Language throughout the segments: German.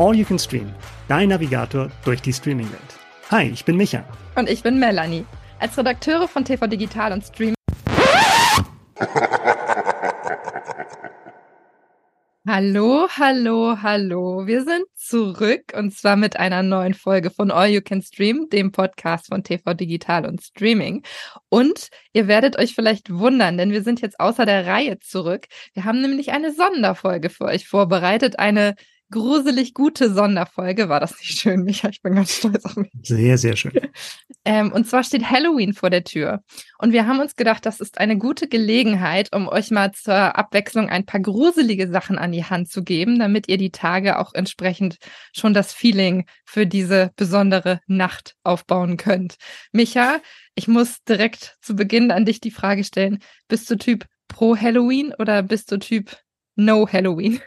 All You Can Stream, dein Navigator durch die Streaming-Welt. Hi, ich bin Micha. Und ich bin Melanie. Als Redakteure von TV Digital und Stream. Hallo, hallo, hallo. Wir sind zurück und zwar mit einer neuen Folge von All You Can Stream, dem Podcast von TV Digital und Streaming. Und ihr werdet euch vielleicht wundern, denn wir sind jetzt außer der Reihe zurück. Wir haben nämlich eine Sonderfolge für euch vorbereitet, eine gruselig gute Sonderfolge. War das nicht schön, Micha? Ich bin ganz stolz auf mich. Sehr, sehr schön. Ähm, und zwar steht Halloween vor der Tür. Und wir haben uns gedacht, das ist eine gute Gelegenheit, um euch mal zur Abwechslung ein paar gruselige Sachen an die Hand zu geben, damit ihr die Tage auch entsprechend schon das Feeling für diese besondere Nacht aufbauen könnt. Micha, ich muss direkt zu Beginn an dich die Frage stellen, bist du Typ pro Halloween oder bist du Typ no Halloween?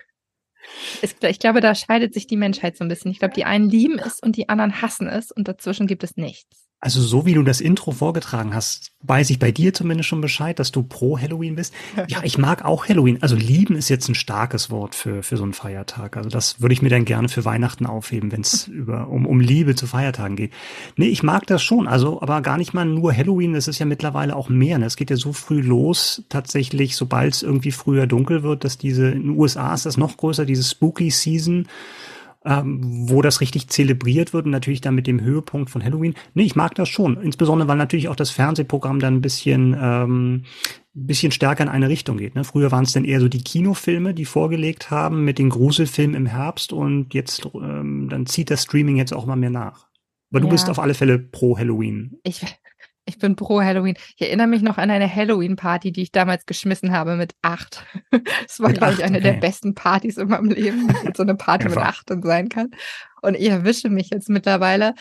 Ich glaube, da scheidet sich die Menschheit so ein bisschen. Ich glaube, die einen lieben es und die anderen hassen es und dazwischen gibt es nichts. Also so wie du das Intro vorgetragen hast, weiß ich bei dir zumindest schon Bescheid, dass du pro Halloween bist. Ja, ich mag auch Halloween. Also lieben ist jetzt ein starkes Wort für, für so einen Feiertag. Also das würde ich mir dann gerne für Weihnachten aufheben, wenn es über um, um Liebe zu Feiertagen geht. Nee, ich mag das schon. Also, aber gar nicht mal nur Halloween. Es ist ja mittlerweile auch mehr. Ne? Es geht ja so früh los, tatsächlich, sobald es irgendwie früher dunkel wird, dass diese, in den USA ist das noch größer, diese Spooky Season ähm, wo das richtig zelebriert wird und natürlich dann mit dem Höhepunkt von Halloween. Nee, ich mag das schon. Insbesondere, weil natürlich auch das Fernsehprogramm dann ein bisschen, ähm, bisschen stärker in eine Richtung geht. Ne? Früher waren es dann eher so die Kinofilme, die vorgelegt haben mit den Gruselfilmen im Herbst und jetzt ähm, dann zieht das Streaming jetzt auch mal mehr nach. Aber du ja. bist auf alle Fälle pro Halloween. Ich, ich bin pro Halloween. Ich erinnere mich noch an eine Halloween-Party, die ich damals geschmissen habe mit acht. Das war, glaube ich, eine okay. der besten Partys in meinem Leben, so eine Party mit acht und sein kann. Und ich erwische mich jetzt mittlerweile,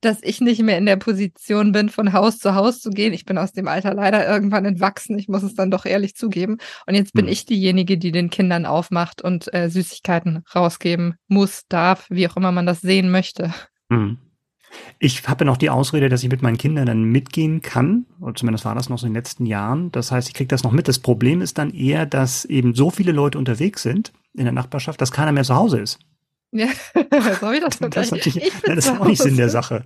dass ich nicht mehr in der Position bin, von Haus zu Haus zu gehen. Ich bin aus dem Alter leider irgendwann entwachsen. Ich muss es dann doch ehrlich zugeben. Und jetzt bin hm. ich diejenige, die den Kindern aufmacht und äh, Süßigkeiten rausgeben muss, darf, wie auch immer man das sehen möchte. Hm. Ich habe noch die Ausrede, dass ich mit meinen Kindern dann mitgehen kann. Oder zumindest war das noch so in den letzten Jahren. Das heißt, ich kriege das noch mit. Das Problem ist dann eher, dass eben so viele Leute unterwegs sind in der Nachbarschaft, dass keiner mehr zu Hause ist. Ja, so wie das, das, ist, das ist auch nicht Sinn der Sache.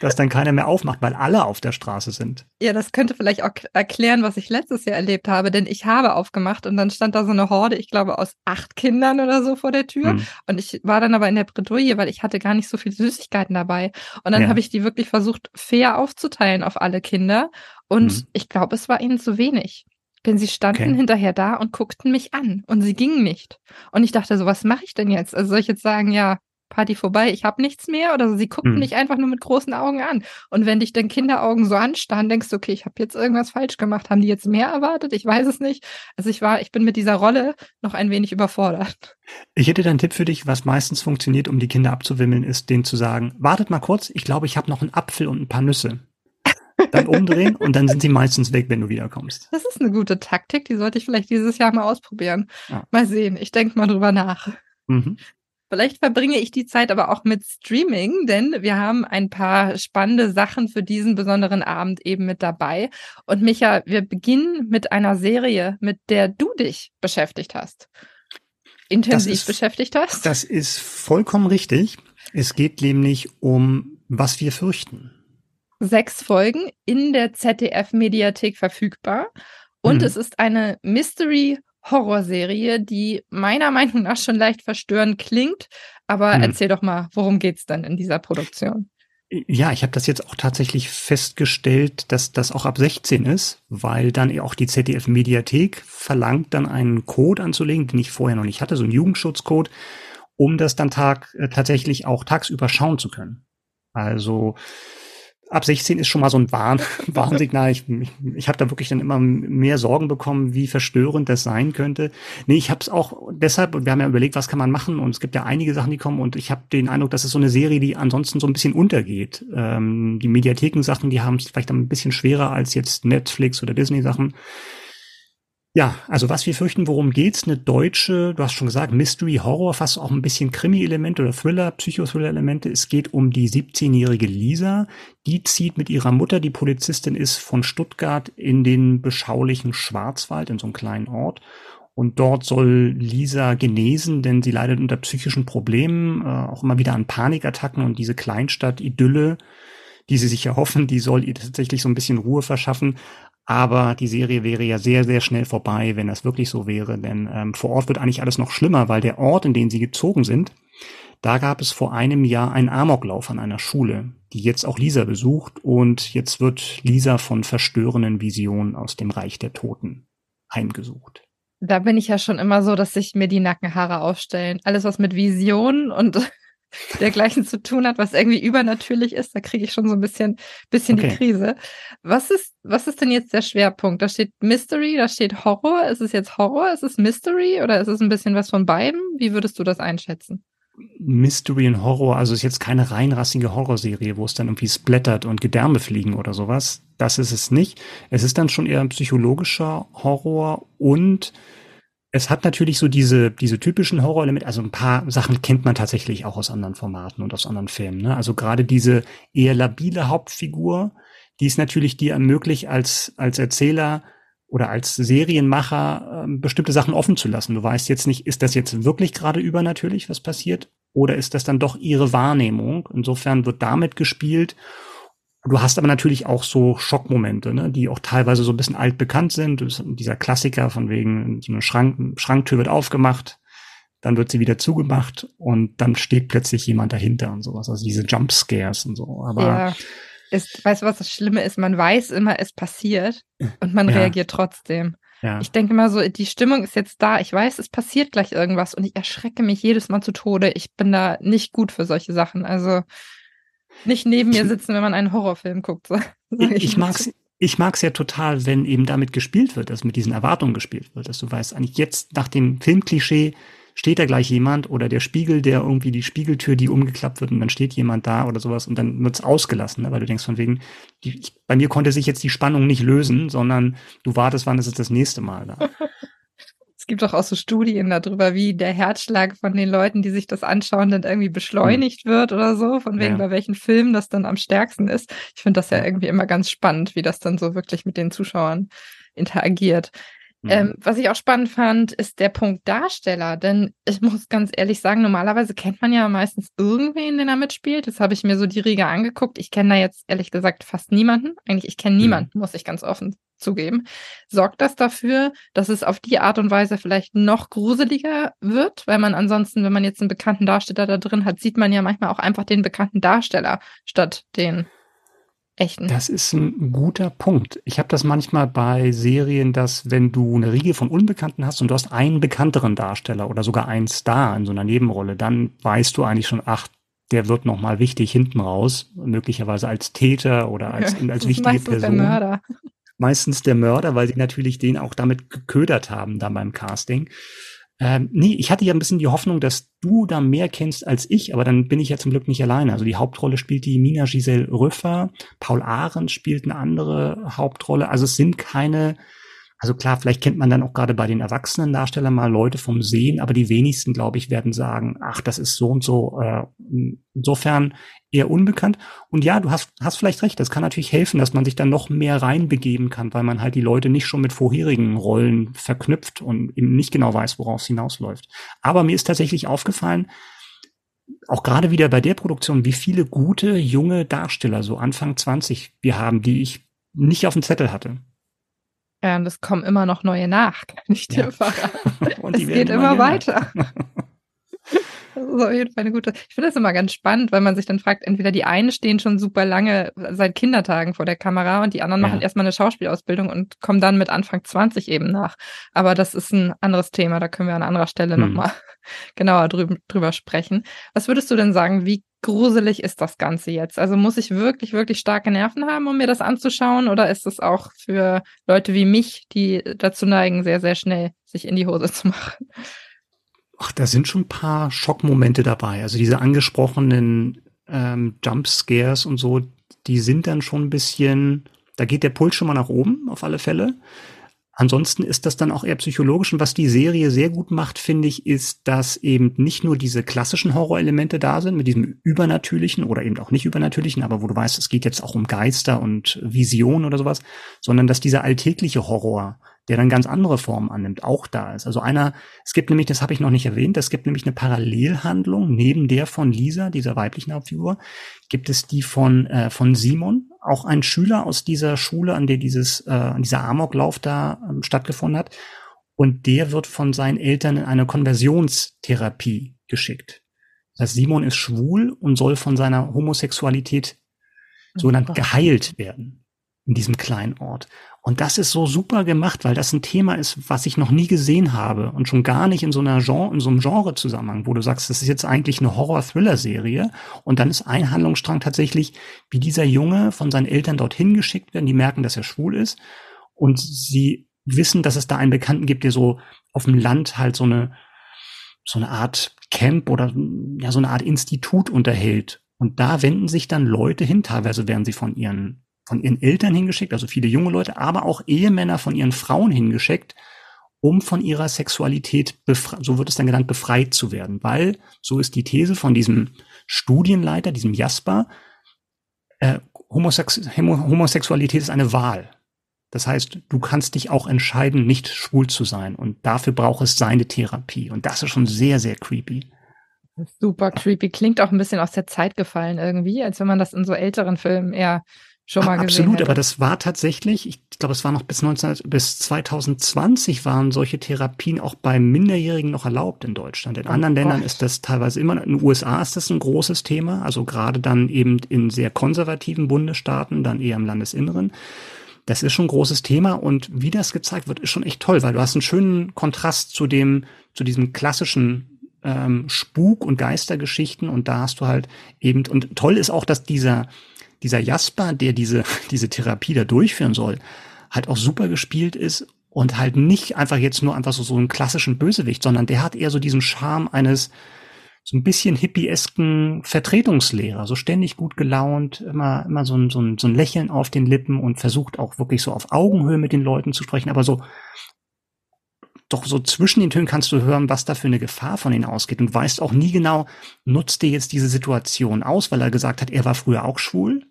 Dass dann keiner mehr aufmacht, weil alle auf der Straße sind. Ja, das könnte vielleicht auch erklären, was ich letztes Jahr erlebt habe, denn ich habe aufgemacht und dann stand da so eine Horde, ich glaube, aus acht Kindern oder so vor der Tür. Hm. Und ich war dann aber in der Bredouille, weil ich hatte gar nicht so viel Süßigkeiten dabei. Und dann ja. habe ich die wirklich versucht, fair aufzuteilen auf alle Kinder. Und hm. ich glaube, es war ihnen zu wenig. Denn sie standen okay. hinterher da und guckten mich an und sie gingen nicht. Und ich dachte so, was mache ich denn jetzt? Also soll ich jetzt sagen, ja, Party vorbei, ich habe nichts mehr? Oder sie guckten hm. mich einfach nur mit großen Augen an. Und wenn dich dann Kinderaugen so anstarren, denkst du, okay, ich habe jetzt irgendwas falsch gemacht. Haben die jetzt mehr erwartet? Ich weiß es nicht. Also ich war, ich bin mit dieser Rolle noch ein wenig überfordert. Ich hätte da einen Tipp für dich, was meistens funktioniert, um die Kinder abzuwimmeln, ist, denen zu sagen, wartet mal kurz, ich glaube, ich habe noch einen Apfel und ein paar Nüsse dann umdrehen und dann sind sie meistens weg, wenn du wiederkommst. Das ist eine gute Taktik, die sollte ich vielleicht dieses Jahr mal ausprobieren. Ja. Mal sehen, ich denke mal drüber nach. Mhm. Vielleicht verbringe ich die Zeit aber auch mit Streaming, denn wir haben ein paar spannende Sachen für diesen besonderen Abend eben mit dabei. Und Micha, wir beginnen mit einer Serie, mit der du dich beschäftigt hast. Intensiv ist, beschäftigt hast. Das ist vollkommen richtig. Es geht nämlich um was wir fürchten sechs Folgen in der ZDF-Mediathek verfügbar. Und mhm. es ist eine Mystery-Horror-Serie, die meiner Meinung nach schon leicht verstörend klingt. Aber mhm. erzähl doch mal, worum geht's denn in dieser Produktion? Ja, ich habe das jetzt auch tatsächlich festgestellt, dass das auch ab 16 ist, weil dann auch die ZDF-Mediathek verlangt, dann einen Code anzulegen, den ich vorher noch nicht hatte, so einen Jugendschutzcode, um das dann tag, äh, tatsächlich auch tagsüber schauen zu können. Also ab 16 ist schon mal so ein Warn Warnsignal. Ich, ich, ich habe da wirklich dann immer mehr Sorgen bekommen, wie verstörend das sein könnte. Nee, ich habe es auch deshalb, wir haben ja überlegt, was kann man machen und es gibt ja einige Sachen, die kommen und ich habe den Eindruck, dass es so eine Serie, die ansonsten so ein bisschen untergeht. Ähm, die Mediatheken-Sachen, die haben es vielleicht ein bisschen schwerer als jetzt Netflix oder Disney-Sachen. Ja, also was wir fürchten, worum geht's? Eine deutsche, du hast schon gesagt, Mystery Horror, fast auch ein bisschen Krimi-Elemente oder Thriller, Psychothriller-Elemente. Es geht um die 17-jährige Lisa. Die zieht mit ihrer Mutter, die Polizistin ist, von Stuttgart in den beschaulichen Schwarzwald, in so einem kleinen Ort. Und dort soll Lisa genesen, denn sie leidet unter psychischen Problemen, äh, auch immer wieder an Panikattacken und diese Kleinstadt-Idylle, die sie sich erhoffen, die soll ihr tatsächlich so ein bisschen Ruhe verschaffen. Aber die Serie wäre ja sehr, sehr schnell vorbei, wenn das wirklich so wäre. Denn ähm, vor Ort wird eigentlich alles noch schlimmer, weil der Ort, in den sie gezogen sind, da gab es vor einem Jahr einen Amoklauf an einer Schule, die jetzt auch Lisa besucht. Und jetzt wird Lisa von verstörenden Visionen aus dem Reich der Toten heimgesucht. Da bin ich ja schon immer so, dass sich mir die Nackenhaare aufstellen. Alles, was mit Visionen und dergleichen zu tun hat, was irgendwie übernatürlich ist, da kriege ich schon so ein bisschen, bisschen okay. die Krise. Was ist, was ist denn jetzt der Schwerpunkt? Da steht Mystery, da steht Horror. Ist es jetzt Horror? Ist es Mystery oder ist es ein bisschen was von beiden? Wie würdest du das einschätzen? Mystery und Horror, also ist jetzt keine reinrassige Horrorserie, wo es dann irgendwie splattert und Gedärme fliegen oder sowas. Das ist es nicht. Es ist dann schon eher ein psychologischer Horror und es hat natürlich so diese, diese typischen Horrorelemente, also ein paar Sachen kennt man tatsächlich auch aus anderen Formaten und aus anderen Filmen. Ne? Also gerade diese eher labile Hauptfigur, die ist natürlich dir ermöglicht, als, als Erzähler oder als Serienmacher äh, bestimmte Sachen offen zu lassen. Du weißt jetzt nicht, ist das jetzt wirklich gerade übernatürlich, was passiert, oder ist das dann doch ihre Wahrnehmung? Insofern wird damit gespielt Du hast aber natürlich auch so Schockmomente, ne, die auch teilweise so ein bisschen altbekannt sind. Dieser Klassiker von wegen, so eine Schrank, Schranktür wird aufgemacht, dann wird sie wieder zugemacht und dann steht plötzlich jemand dahinter und sowas. Also diese Jumpscares und so. Aber ja. Ist, weißt du, was das Schlimme ist? Man weiß immer, es passiert und man ja. reagiert trotzdem. Ja. Ich denke mal so, die Stimmung ist jetzt da. Ich weiß, es passiert gleich irgendwas und ich erschrecke mich jedes Mal zu Tode. Ich bin da nicht gut für solche Sachen. Also nicht neben mir sitzen, wenn man einen Horrorfilm guckt. So, ich, ich mag's, ich mag's ja total, wenn eben damit gespielt wird, dass mit diesen Erwartungen gespielt wird, dass du weißt, eigentlich jetzt nach dem Filmklischee steht da gleich jemand oder der Spiegel, der irgendwie die Spiegeltür, die umgeklappt wird und dann steht jemand da oder sowas und dann wird's ausgelassen, ne? weil du denkst von wegen, die, ich, bei mir konnte sich jetzt die Spannung nicht lösen, sondern du wartest, wann ist es das nächste Mal da. Es gibt auch, auch so Studien darüber, wie der Herzschlag von den Leuten, die sich das anschauen, dann irgendwie beschleunigt mhm. wird oder so, von wegen ja. bei welchen Filmen das dann am stärksten ist. Ich finde das ja irgendwie immer ganz spannend, wie das dann so wirklich mit den Zuschauern interagiert. Mhm. Ähm, was ich auch spannend fand, ist der Punkt Darsteller. Denn ich muss ganz ehrlich sagen, normalerweise kennt man ja meistens irgendwen, der da mitspielt. Jetzt habe ich mir so die Riege angeguckt. Ich kenne da jetzt ehrlich gesagt fast niemanden. Eigentlich, ich kenne mhm. niemanden, muss ich ganz offen zugeben. Sorgt das dafür, dass es auf die Art und Weise vielleicht noch gruseliger wird? Weil man ansonsten, wenn man jetzt einen bekannten Darsteller da drin hat, sieht man ja manchmal auch einfach den bekannten Darsteller statt den echten. Das ist ein guter Punkt. Ich habe das manchmal bei Serien, dass wenn du eine Riege von Unbekannten hast und du hast einen bekannteren Darsteller oder sogar einen Star in so einer Nebenrolle, dann weißt du eigentlich schon, ach, der wird noch mal wichtig hinten raus, möglicherweise als Täter oder als, ja, als wichtige Person. Der Mörder. Meistens der Mörder, weil sie natürlich den auch damit geködert haben, da beim Casting. Ähm, nee, ich hatte ja ein bisschen die Hoffnung, dass du da mehr kennst als ich, aber dann bin ich ja zum Glück nicht alleine. Also die Hauptrolle spielt die Mina Giselle Rüffer, Paul Arendt spielt eine andere Hauptrolle. Also es sind keine also klar, vielleicht kennt man dann auch gerade bei den erwachsenen Darstellern mal Leute vom Sehen, aber die wenigsten, glaube ich, werden sagen, ach, das ist so und so. Äh, insofern eher unbekannt. Und ja, du hast, hast vielleicht recht, das kann natürlich helfen, dass man sich dann noch mehr reinbegeben kann, weil man halt die Leute nicht schon mit vorherigen Rollen verknüpft und eben nicht genau weiß, worauf es hinausläuft. Aber mir ist tatsächlich aufgefallen, auch gerade wieder bei der Produktion, wie viele gute junge Darsteller, so Anfang 20, wir haben, die ich nicht auf dem Zettel hatte. Und es kommen immer noch neue nach, kann ich dir ja. verraten. Und es geht immer, immer weiter. Das ist auf jeden Fall eine gute. Ich finde das immer ganz spannend, weil man sich dann fragt, entweder die einen stehen schon super lange seit Kindertagen vor der Kamera und die anderen ja. machen erstmal eine Schauspielausbildung und kommen dann mit Anfang 20 eben nach. Aber das ist ein anderes Thema, da können wir an anderer Stelle hm. nochmal genauer drüber, drüber sprechen. Was würdest du denn sagen, wie gruselig ist das Ganze jetzt? Also muss ich wirklich, wirklich starke Nerven haben, um mir das anzuschauen? Oder ist es auch für Leute wie mich, die dazu neigen, sehr, sehr schnell sich in die Hose zu machen? Ach, da sind schon ein paar Schockmomente dabei. Also diese angesprochenen ähm, Jumpscares und so, die sind dann schon ein bisschen, da geht der Puls schon mal nach oben, auf alle Fälle. Ansonsten ist das dann auch eher psychologisch. Und was die Serie sehr gut macht, finde ich, ist, dass eben nicht nur diese klassischen Horrorelemente da sind, mit diesem übernatürlichen oder eben auch nicht übernatürlichen, aber wo du weißt, es geht jetzt auch um Geister und Visionen oder sowas, sondern dass dieser alltägliche Horror, der dann ganz andere Formen annimmt, auch da ist. Also einer, es gibt nämlich, das habe ich noch nicht erwähnt, es gibt nämlich eine Parallelhandlung neben der von Lisa, dieser weiblichen Hauptfigur, gibt es die von, äh, von Simon, auch ein Schüler aus dieser Schule, an der dieses, äh, dieser Amoklauf da ähm, stattgefunden hat. Und der wird von seinen Eltern in eine Konversionstherapie geschickt. Das heißt, Simon ist schwul und soll von seiner Homosexualität sogenannt geheilt werden in diesem kleinen Ort. Und das ist so super gemacht, weil das ein Thema ist, was ich noch nie gesehen habe und schon gar nicht in so einer Genre, in so einem Genre-Zusammenhang, wo du sagst, das ist jetzt eigentlich eine Horror-Thriller-Serie. Und dann ist ein Handlungsstrang tatsächlich, wie dieser Junge von seinen Eltern dorthin geschickt werden, die merken, dass er schwul ist. Und sie wissen, dass es da einen Bekannten gibt, der so auf dem Land halt so eine so eine Art Camp oder ja so eine Art Institut unterhält. Und da wenden sich dann Leute hin, teilweise werden sie von ihren von ihren Eltern hingeschickt, also viele junge Leute, aber auch Ehemänner von ihren Frauen hingeschickt, um von ihrer Sexualität, so wird es dann genannt, befreit zu werden. Weil, so ist die These von diesem Studienleiter, diesem Jasper, äh, Homosex Homosexualität ist eine Wahl. Das heißt, du kannst dich auch entscheiden, nicht schwul zu sein. Und dafür braucht es seine Therapie. Und das ist schon sehr, sehr creepy. Super creepy. Klingt auch ein bisschen aus der Zeit gefallen irgendwie, als wenn man das in so älteren Filmen eher schon mal gesehen Absolut, hätte. aber das war tatsächlich, ich glaube, es war noch bis 19, bis 2020 waren solche Therapien auch bei Minderjährigen noch erlaubt in Deutschland. In oh anderen Gott. Ländern ist das teilweise immer, in den USA ist das ein großes Thema, also gerade dann eben in sehr konservativen Bundesstaaten, dann eher im Landesinneren. Das ist schon ein großes Thema und wie das gezeigt wird, ist schon echt toll, weil du hast einen schönen Kontrast zu dem, zu diesem klassischen ähm, Spuk- und Geistergeschichten und da hast du halt eben, und toll ist auch, dass dieser, dieser Jasper, der diese, diese Therapie da durchführen soll, halt auch super gespielt ist und halt nicht einfach jetzt nur einfach so, so einen klassischen Bösewicht, sondern der hat eher so diesen Charme eines so ein bisschen hippiesken Vertretungslehrer, so ständig gut gelaunt, immer, immer so ein, so, ein, so ein Lächeln auf den Lippen und versucht auch wirklich so auf Augenhöhe mit den Leuten zu sprechen, aber so doch so zwischen den Tönen kannst du hören, was da für eine Gefahr von ihnen ausgeht. Und weißt auch nie genau, nutzt er jetzt diese Situation aus, weil er gesagt hat, er war früher auch schwul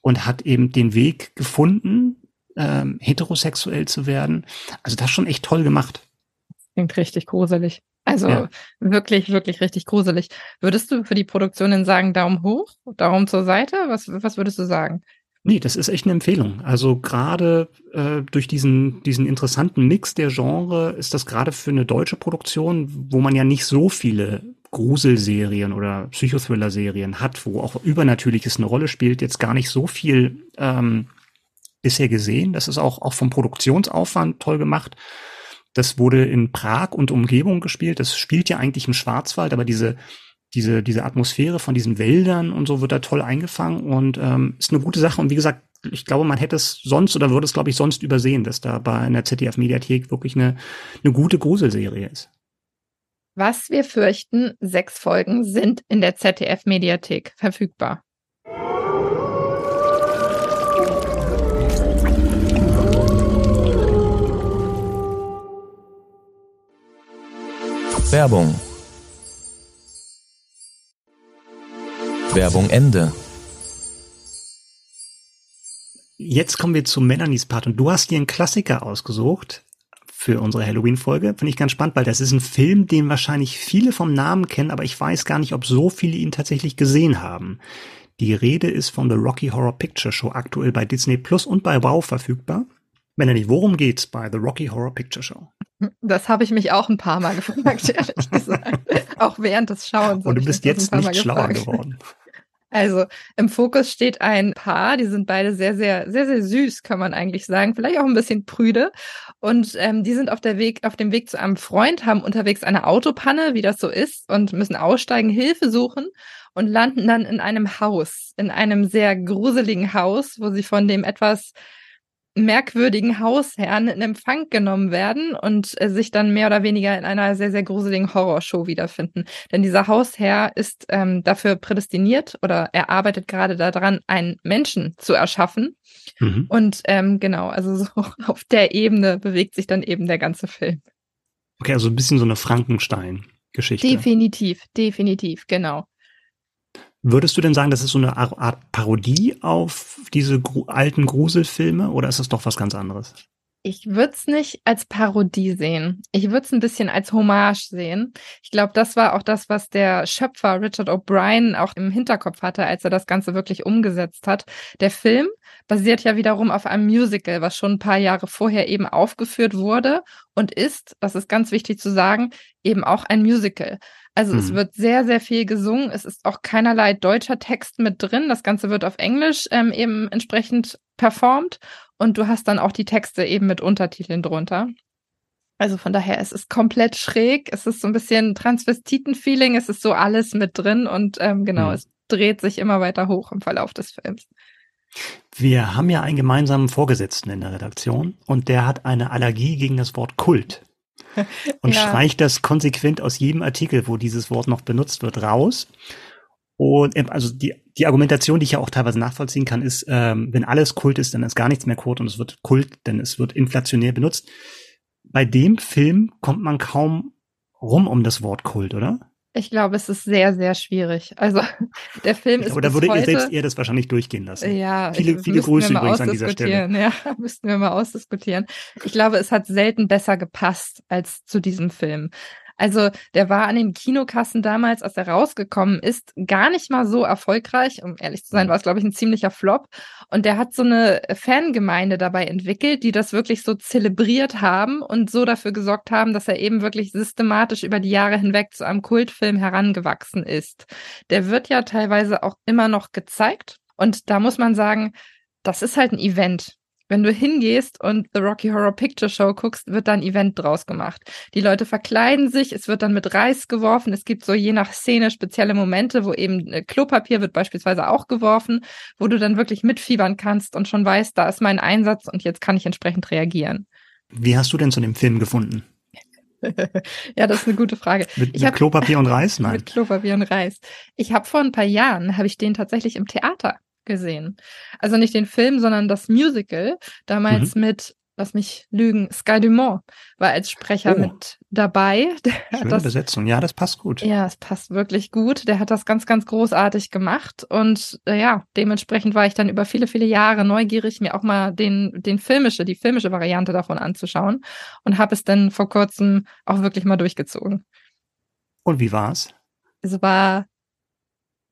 und hat eben den Weg gefunden, ähm, heterosexuell zu werden. Also das schon echt toll gemacht. Klingt richtig gruselig. Also ja. wirklich, wirklich richtig gruselig. Würdest du für die Produktionen sagen, Daumen hoch, Daumen zur Seite? Was, was würdest du sagen? Nee, das ist echt eine Empfehlung. Also gerade äh, durch diesen, diesen interessanten Mix der Genre ist das gerade für eine deutsche Produktion, wo man ja nicht so viele Gruselserien oder Psychothriller-Serien hat, wo auch Übernatürliches eine Rolle spielt, jetzt gar nicht so viel ähm, bisher gesehen. Das ist auch, auch vom Produktionsaufwand toll gemacht. Das wurde in Prag und Umgebung gespielt. Das spielt ja eigentlich im Schwarzwald, aber diese diese, diese Atmosphäre von diesen Wäldern und so wird da toll eingefangen und ähm, ist eine gute Sache. Und wie gesagt, ich glaube, man hätte es sonst oder würde es, glaube ich, sonst übersehen, dass da bei einer ZDF-Mediathek wirklich eine, eine gute Gruselserie ist. Was wir fürchten, sechs Folgen sind in der ZDF-Mediathek verfügbar. Werbung Werbung Ende. Jetzt kommen wir zu Melanies Part und du hast dir einen Klassiker ausgesucht für unsere Halloween-Folge. Finde ich ganz spannend, weil das ist ein Film, den wahrscheinlich viele vom Namen kennen, aber ich weiß gar nicht, ob so viele ihn tatsächlich gesehen haben. Die Rede ist von The Rocky Horror Picture Show, aktuell bei Disney Plus und bei Wow verfügbar. Melanie, worum geht's bei The Rocky Horror Picture Show? Das habe ich mich auch ein paar Mal gefragt, ehrlich gesagt. auch während des Schauens. Und du bist jetzt nicht schlauer geworden. Also im Fokus steht ein Paar, die sind beide sehr, sehr, sehr, sehr süß, kann man eigentlich sagen. Vielleicht auch ein bisschen prüde. Und ähm, die sind auf der Weg, auf dem Weg zu einem Freund, haben unterwegs eine Autopanne, wie das so ist, und müssen aussteigen, Hilfe suchen und landen dann in einem Haus, in einem sehr gruseligen Haus, wo sie von dem etwas merkwürdigen Hausherrn in Empfang genommen werden und äh, sich dann mehr oder weniger in einer sehr, sehr gruseligen Horrorshow wiederfinden. Denn dieser Hausherr ist ähm, dafür prädestiniert oder er arbeitet gerade daran, einen Menschen zu erschaffen. Mhm. Und ähm, genau, also so auf der Ebene bewegt sich dann eben der ganze Film. Okay, also ein bisschen so eine Frankenstein-Geschichte. Definitiv, definitiv, genau. Würdest du denn sagen, das ist so eine Art Parodie auf diese gru alten Gruselfilme oder ist das doch was ganz anderes? Ich würde es nicht als Parodie sehen. Ich würde es ein bisschen als Hommage sehen. Ich glaube, das war auch das, was der Schöpfer Richard O'Brien auch im Hinterkopf hatte, als er das Ganze wirklich umgesetzt hat. Der Film basiert ja wiederum auf einem Musical, was schon ein paar Jahre vorher eben aufgeführt wurde und ist, das ist ganz wichtig zu sagen, eben auch ein Musical. Also mhm. es wird sehr, sehr viel gesungen. Es ist auch keinerlei deutscher Text mit drin. Das Ganze wird auf Englisch ähm, eben entsprechend performt. Und du hast dann auch die Texte eben mit Untertiteln drunter. Also von daher, es ist komplett schräg. Es ist so ein bisschen Transvestiten-Feeling. Es ist so alles mit drin. Und ähm, genau, mhm. es dreht sich immer weiter hoch im Verlauf des Films. Wir haben ja einen gemeinsamen Vorgesetzten in der Redaktion und der hat eine Allergie gegen das Wort Kult. und ja. streicht das konsequent aus jedem Artikel, wo dieses Wort noch benutzt wird, raus. Und ähm, also die, die Argumentation, die ich ja auch teilweise nachvollziehen kann, ist, ähm, wenn alles Kult ist, dann ist gar nichts mehr Kult und es wird Kult, denn es wird inflationär benutzt. Bei dem Film kommt man kaum rum um das Wort Kult, oder? Ich glaube, es ist sehr, sehr schwierig. Also der Film ist. Oder würde ihr selbst eher das wahrscheinlich durchgehen lassen? Ja, viele, viele Grüße übrigens an dieser Stelle. Ja, müssten wir mal ausdiskutieren. Ich glaube, es hat selten besser gepasst als zu diesem Film. Also der war an den Kinokassen damals, als er rausgekommen ist, gar nicht mal so erfolgreich. Um ehrlich zu sein, mhm. war es, glaube ich, ein ziemlicher Flop. Und der hat so eine Fangemeinde dabei entwickelt, die das wirklich so zelebriert haben und so dafür gesorgt haben, dass er eben wirklich systematisch über die Jahre hinweg zu einem Kultfilm herangewachsen ist. Der wird ja teilweise auch immer noch gezeigt. Und da muss man sagen, das ist halt ein Event. Wenn du hingehst und The Rocky Horror Picture Show guckst, wird da ein Event draus gemacht. Die Leute verkleiden sich, es wird dann mit Reis geworfen. Es gibt so je nach Szene spezielle Momente, wo eben äh, Klopapier wird beispielsweise auch geworfen, wo du dann wirklich mitfiebern kannst und schon weißt, da ist mein Einsatz und jetzt kann ich entsprechend reagieren. Wie hast du denn zu dem Film gefunden? ja, das ist eine gute Frage. Mit, mit hab, Klopapier und Reis? Nein. Mit Klopapier und Reis. Ich habe vor ein paar Jahren, habe ich den tatsächlich im Theater gesehen. Also nicht den Film, sondern das Musical. Damals mhm. mit, lass mich lügen, Sky Dumont war als Sprecher oh. mit dabei. Der Schöne das, Besetzung, ja, das passt gut. Ja, es passt wirklich gut. Der hat das ganz, ganz großartig gemacht. Und äh, ja, dementsprechend war ich dann über viele, viele Jahre neugierig, mir auch mal den, den filmische, die filmische Variante davon anzuschauen und habe es dann vor kurzem auch wirklich mal durchgezogen. Und wie war's? Es war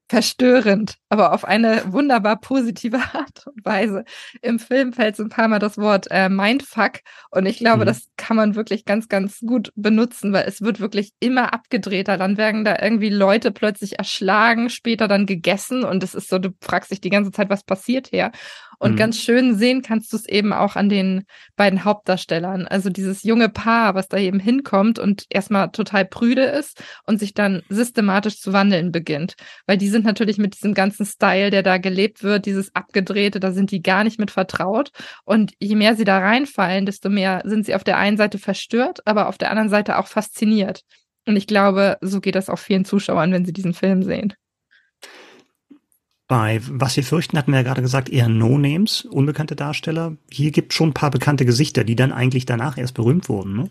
verstörend, aber auf eine wunderbar positive Art und Weise. Im Film fällt so ein paar Mal das Wort äh, Mindfuck und ich glaube, mhm. das kann man wirklich ganz, ganz gut benutzen, weil es wird wirklich immer abgedrehter. Dann werden da irgendwie Leute plötzlich erschlagen, später dann gegessen und es ist so, du fragst dich die ganze Zeit, was passiert hier? Und mhm. ganz schön sehen kannst du es eben auch an den beiden Hauptdarstellern. Also dieses junge Paar, was da eben hinkommt und erstmal total prüde ist und sich dann systematisch zu wandeln beginnt. Weil die sind natürlich mit diesem ganzen Style, der da gelebt wird, dieses Abgedrehte, da sind die gar nicht mit vertraut. Und je mehr sie da reinfallen, desto mehr sind sie auf der einen Seite verstört, aber auf der anderen Seite auch fasziniert. Und ich glaube, so geht das auch vielen Zuschauern, wenn sie diesen Film sehen. Bei Was wir fürchten hatten wir ja gerade gesagt, eher No-Names, unbekannte Darsteller. Hier gibt schon ein paar bekannte Gesichter, die dann eigentlich danach erst berühmt wurden, ne?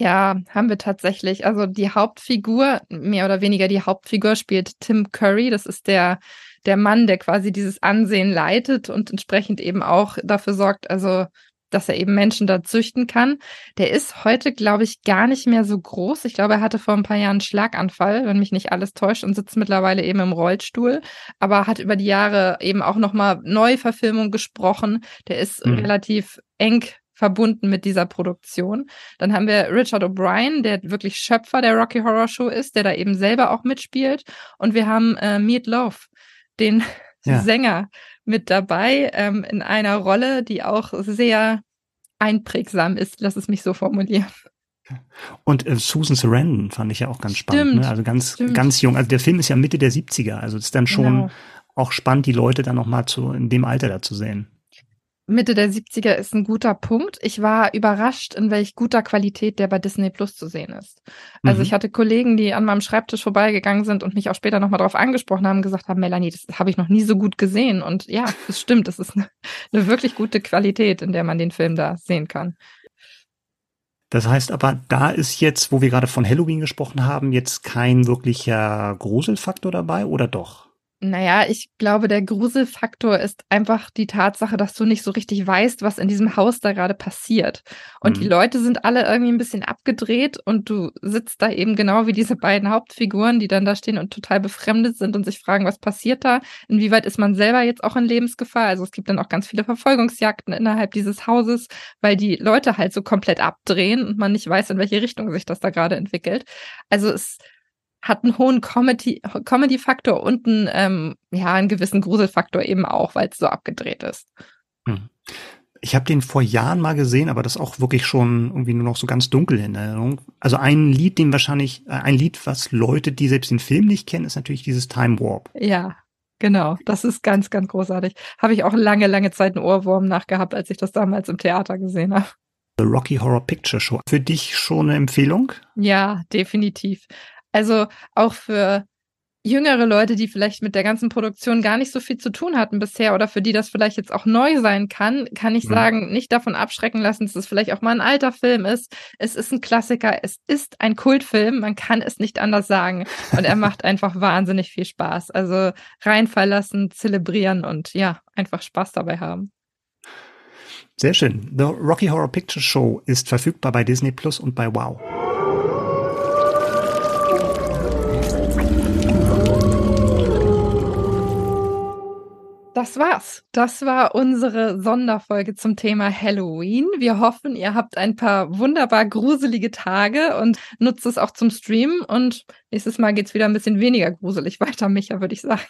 Ja, haben wir tatsächlich. Also die Hauptfigur, mehr oder weniger die Hauptfigur spielt Tim Curry. Das ist der, der Mann, der quasi dieses Ansehen leitet und entsprechend eben auch dafür sorgt, also dass er eben Menschen da züchten kann. Der ist heute, glaube ich, gar nicht mehr so groß. Ich glaube, er hatte vor ein paar Jahren einen Schlaganfall, wenn mich nicht alles täuscht, und sitzt mittlerweile eben im Rollstuhl. Aber hat über die Jahre eben auch nochmal Neuverfilmung gesprochen. Der ist mhm. relativ eng verbunden mit dieser Produktion. Dann haben wir Richard O'Brien, der wirklich Schöpfer der Rocky Horror Show ist, der da eben selber auch mitspielt. Und wir haben äh, Meat Love, den ja. Sänger mit dabei ähm, in einer Rolle, die auch sehr einprägsam ist. Lass es mich so formulieren. Und äh, Susan Sarandon fand ich ja auch ganz stimmt, spannend. Ne? Also ganz, stimmt. ganz jung. Also der Film ist ja Mitte der 70er. Also es ist dann schon genau. auch spannend, die Leute dann nochmal zu, in dem Alter da zu sehen. Mitte der 70er ist ein guter Punkt. Ich war überrascht, in welch guter Qualität der bei Disney Plus zu sehen ist. Also mhm. ich hatte Kollegen, die an meinem Schreibtisch vorbeigegangen sind und mich auch später nochmal darauf angesprochen haben, gesagt haben, Melanie, das habe ich noch nie so gut gesehen. Und ja, es stimmt, es ist eine, eine wirklich gute Qualität, in der man den Film da sehen kann. Das heißt aber, da ist jetzt, wo wir gerade von Halloween gesprochen haben, jetzt kein wirklicher Gruselfaktor dabei oder doch? Naja, ich glaube, der Gruselfaktor ist einfach die Tatsache, dass du nicht so richtig weißt, was in diesem Haus da gerade passiert. Und mhm. die Leute sind alle irgendwie ein bisschen abgedreht und du sitzt da eben genau wie diese beiden Hauptfiguren, die dann da stehen und total befremdet sind und sich fragen, was passiert da? Inwieweit ist man selber jetzt auch in Lebensgefahr? Also es gibt dann auch ganz viele Verfolgungsjagden innerhalb dieses Hauses, weil die Leute halt so komplett abdrehen und man nicht weiß, in welche Richtung sich das da gerade entwickelt. Also es hat einen hohen Comedy-Faktor Comedy und einen, ähm, ja, einen gewissen Gruselfaktor eben auch, weil es so abgedreht ist. Hm. Ich habe den vor Jahren mal gesehen, aber das auch wirklich schon irgendwie nur noch so ganz dunkel in Erinnerung. Also ein Lied, den wahrscheinlich, äh, ein Lied, was Leute, die selbst den Film nicht kennen, ist natürlich dieses Time Warp. Ja, genau. Das ist ganz, ganz großartig. Habe ich auch lange, lange Zeit einen Ohrwurm nachgehabt, als ich das damals im Theater gesehen habe. The Rocky Horror Picture Show. Für dich schon eine Empfehlung? Ja, definitiv. Also auch für jüngere Leute, die vielleicht mit der ganzen Produktion gar nicht so viel zu tun hatten bisher oder für die das vielleicht jetzt auch neu sein kann, kann ich mhm. sagen, nicht davon abschrecken lassen, dass es vielleicht auch mal ein alter Film ist. Es ist ein Klassiker, es ist ein Kultfilm, man kann es nicht anders sagen. Und er macht einfach wahnsinnig viel Spaß. Also reinfallen lassen, zelebrieren und ja, einfach Spaß dabei haben. Sehr schön. The Rocky Horror Picture Show ist verfügbar bei Disney Plus und bei Wow. Das war's. Das war unsere Sonderfolge zum Thema Halloween. Wir hoffen, ihr habt ein paar wunderbar gruselige Tage und nutzt es auch zum Streamen. Und nächstes Mal geht's wieder ein bisschen weniger gruselig weiter, Micha, würde ich sagen.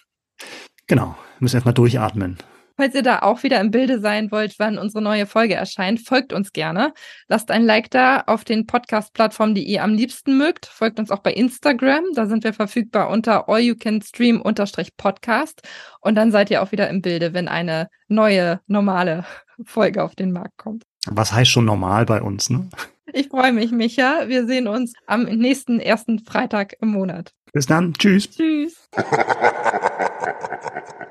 Genau. Wir müssen erstmal durchatmen. Falls ihr da auch wieder im Bilde sein wollt, wann unsere neue Folge erscheint, folgt uns gerne. Lasst ein Like da auf den Podcast-Plattformen, die ihr am liebsten mögt. Folgt uns auch bei Instagram. Da sind wir verfügbar unter allyoucanstream-podcast. Und dann seid ihr auch wieder im Bilde, wenn eine neue, normale Folge auf den Markt kommt. Was heißt schon normal bei uns, ne? Ich freue mich, Micha. Wir sehen uns am nächsten ersten Freitag im Monat. Bis dann. Tschüss. Tschüss.